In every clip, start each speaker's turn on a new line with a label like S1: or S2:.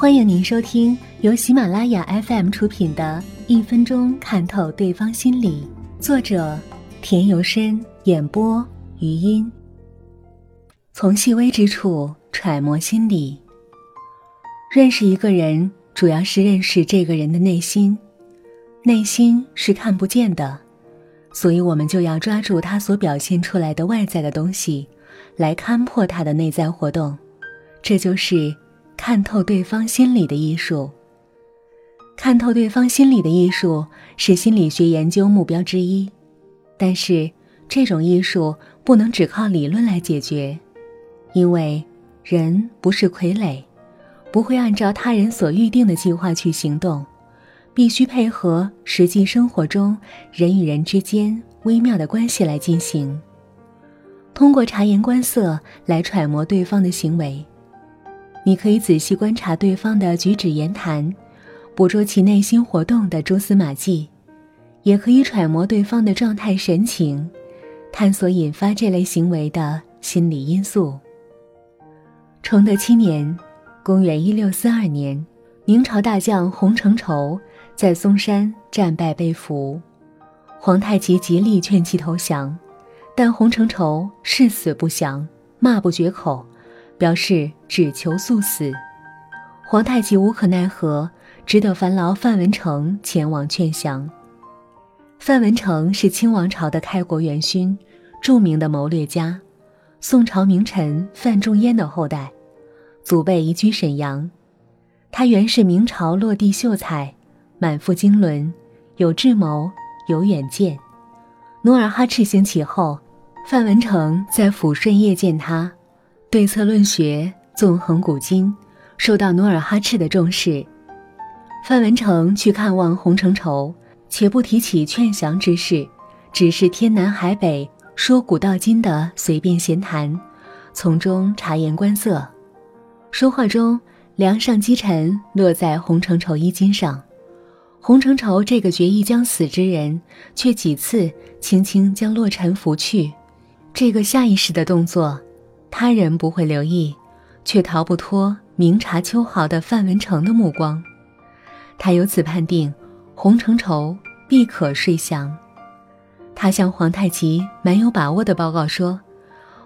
S1: 欢迎您收听由喜马拉雅 FM 出品的《一分钟看透对方心理》，作者田由深，演播余音。从细微之处揣摩心理。认识一个人，主要是认识这个人的内心。内心是看不见的，所以我们就要抓住他所表现出来的外在的东西，来看破他的内在活动。这就是看透对方心理的艺术。看透对方心理的艺术是心理学研究目标之一，但是这种艺术不能只靠理论来解决，因为人不是傀儡，不会按照他人所预定的计划去行动。必须配合实际生活中人与人之间微妙的关系来进行。通过察言观色来揣摩对方的行为，你可以仔细观察对方的举止言谈，捕捉其内心活动的蛛丝马迹，也可以揣摩对方的状态神情，探索引发这类行为的心理因素。崇德七年，公元一六四二年，明朝大将洪承畴。在嵩山战败被俘，皇太极极力劝其投降，但洪承畴誓死不降，骂不绝口，表示只求速死。皇太极无可奈何，只得烦劳范文成前往劝降。范文成是清王朝的开国元勋，著名的谋略家，宋朝名臣范仲淹的后代，祖辈移居沈阳。他原是明朝落地秀才。满腹经纶，有智谋，有远见。努尔哈赤兴起后，范文成在抚顺谒见他，对策论学，纵横古今，受到努尔哈赤的重视。范文成去看望洪承畴，且不提起劝降之事，只是天南海北，说古道今的随便闲谈，从中察言观色。说话中，梁上积尘落在洪承畴衣襟上。洪承畴这个决意将死之人，却几次轻轻将洛尘拂去。这个下意识的动作，他人不会留意，却逃不脱明察秋毫的范文成的目光。他由此判定，洪承畴必可睡降。他向皇太极蛮有把握的报告说：“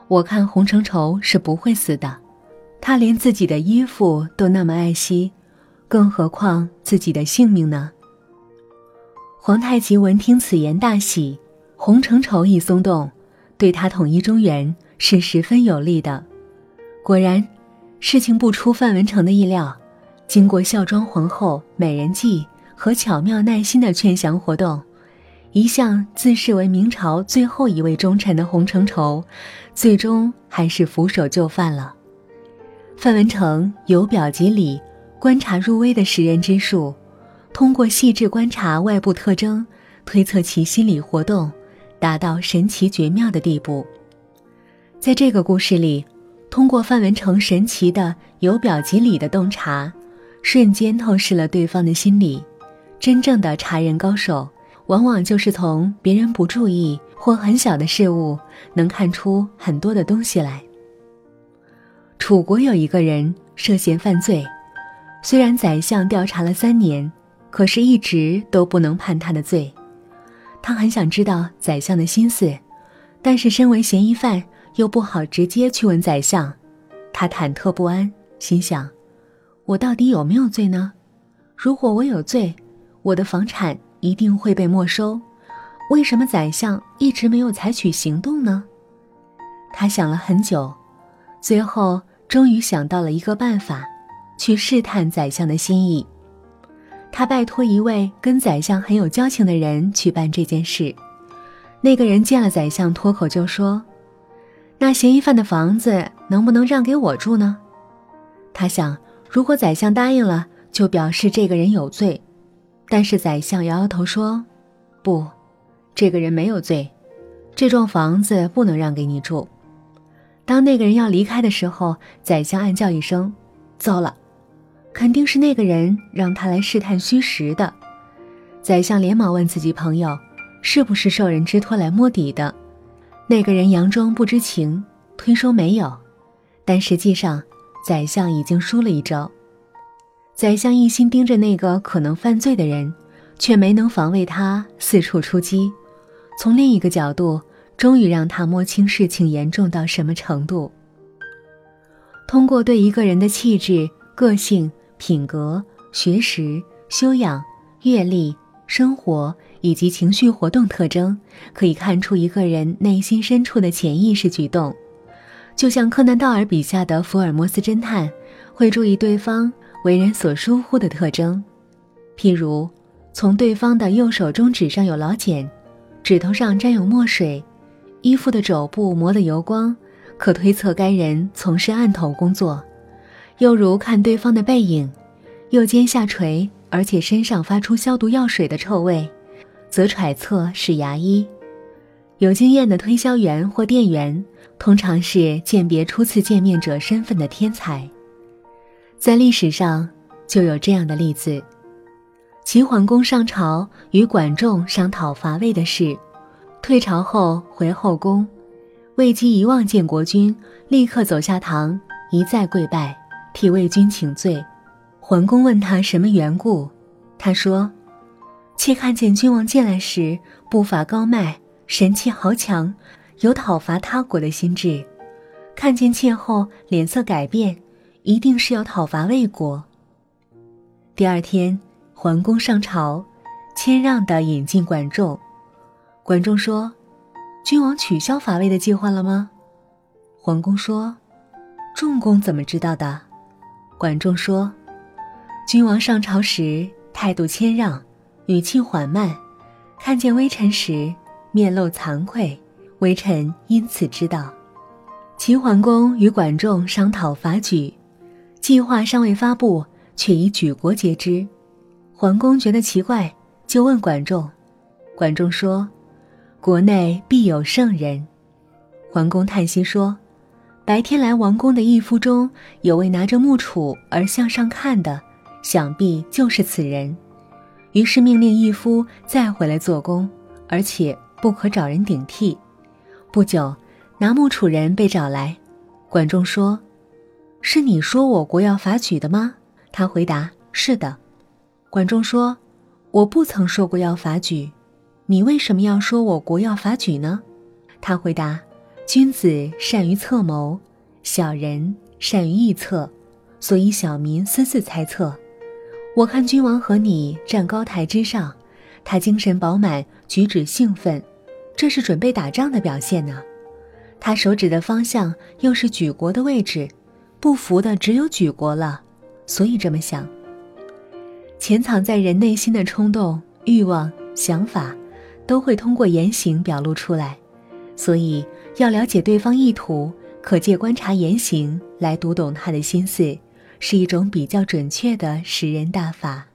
S1: 我看洪承畴是不会死的，他连自己的衣服都那么爱惜，更何况自己的性命呢？”皇太极闻听此言大喜，洪承畴一松动，对他统一中原是十分有利的。果然，事情不出范文成的意料，经过孝庄皇后、美人计和巧妙耐心的劝降活动，一向自视为明朝最后一位忠臣的洪承畴，最终还是俯首就范了。范文成由表及里，观察入微的识人之术。通过细致观察外部特征，推测其心理活动，达到神奇绝妙的地步。在这个故事里，通过范文成神奇的由表及里的洞察，瞬间透视了对方的心理。真正的察人高手，往往就是从别人不注意或很小的事物，能看出很多的东西来。楚国有一个人涉嫌犯罪，虽然宰相调查了三年。可是，一直都不能判他的罪。他很想知道宰相的心思，但是身为嫌疑犯，又不好直接去问宰相。他忐忑不安，心想：我到底有没有罪呢？如果我有罪，我的房产一定会被没收。为什么宰相一直没有采取行动呢？他想了很久，最后终于想到了一个办法，去试探宰相的心意。他拜托一位跟宰相很有交情的人去办这件事。那个人见了宰相，脱口就说：“那嫌疑犯的房子能不能让给我住呢？”他想，如果宰相答应了，就表示这个人有罪。但是宰相摇摇头说：“不，这个人没有罪，这幢房子不能让给你住。”当那个人要离开的时候，宰相暗叫一声：“糟了！”肯定是那个人让他来试探虚实的。宰相连忙问自己朋友，是不是受人之托来摸底的？那个人佯装不知情，推说没有。但实际上，宰相已经输了一招。宰相一心盯着那个可能犯罪的人，却没能防卫他四处出击。从另一个角度，终于让他摸清事情严重到什么程度。通过对一个人的气质、个性、品格、学识、修养、阅历、生活以及情绪活动特征，可以看出一个人内心深处的潜意识举动。就像柯南道尔笔下的福尔摩斯侦探，会注意对方为人所疏忽的特征，譬如，从对方的右手中指上有老茧，指头上沾有墨水，衣服的肘部磨得油光，可推测该人从事案头工作；又如看对方的背影，右肩下垂，而且身上发出消毒药水的臭味，则揣测是牙医。有经验的推销员或店员。通常是鉴别初次见面者身份的天才。在历史上就有这样的例子：齐桓公上朝与管仲商讨伐魏的事，退朝后回后宫，魏姬一望见国君，立刻走下堂，一再跪拜，替魏君请罪。桓公问他什么缘故，他说：“妾看见君王进来时步伐高迈，神气豪强。”有讨伐他国的心智，看见妾后脸色改变，一定是要讨伐魏国。第二天，桓公上朝，谦让地引进管仲。管仲说：“君王取消伐魏的计划了吗？”桓公说：“仲公怎么知道的？”管仲说：“君王上朝时态度谦让，语气缓慢，看见微臣时面露惭愧。”微臣因此知道，齐桓公与管仲商讨伐举，计划尚未发布，却已举国皆知。桓公觉得奇怪，就问管仲。管仲说：“国内必有圣人。”桓公叹息说：“白天来王宫的义夫中有位拿着木杵而向上看的，想必就是此人。”于是命令义夫再回来做工，而且不可找人顶替。不久，拿木楚人被找来。管仲说：“是你说我国要伐举的吗？”他回答：“是的。”管仲说：“我不曾说过要伐举，你为什么要说我国要伐举呢？”他回答：“君子善于策谋，小人善于臆测，所以小民私自猜测。我看君王和你站高台之上，他精神饱满，举止兴奋。”这是准备打仗的表现呢，他手指的方向又是举国的位置，不服的只有举国了，所以这么想。潜藏在人内心的冲动、欲望、想法，都会通过言行表露出来，所以要了解对方意图，可借观察言行来读懂他的心思，是一种比较准确的识人大法。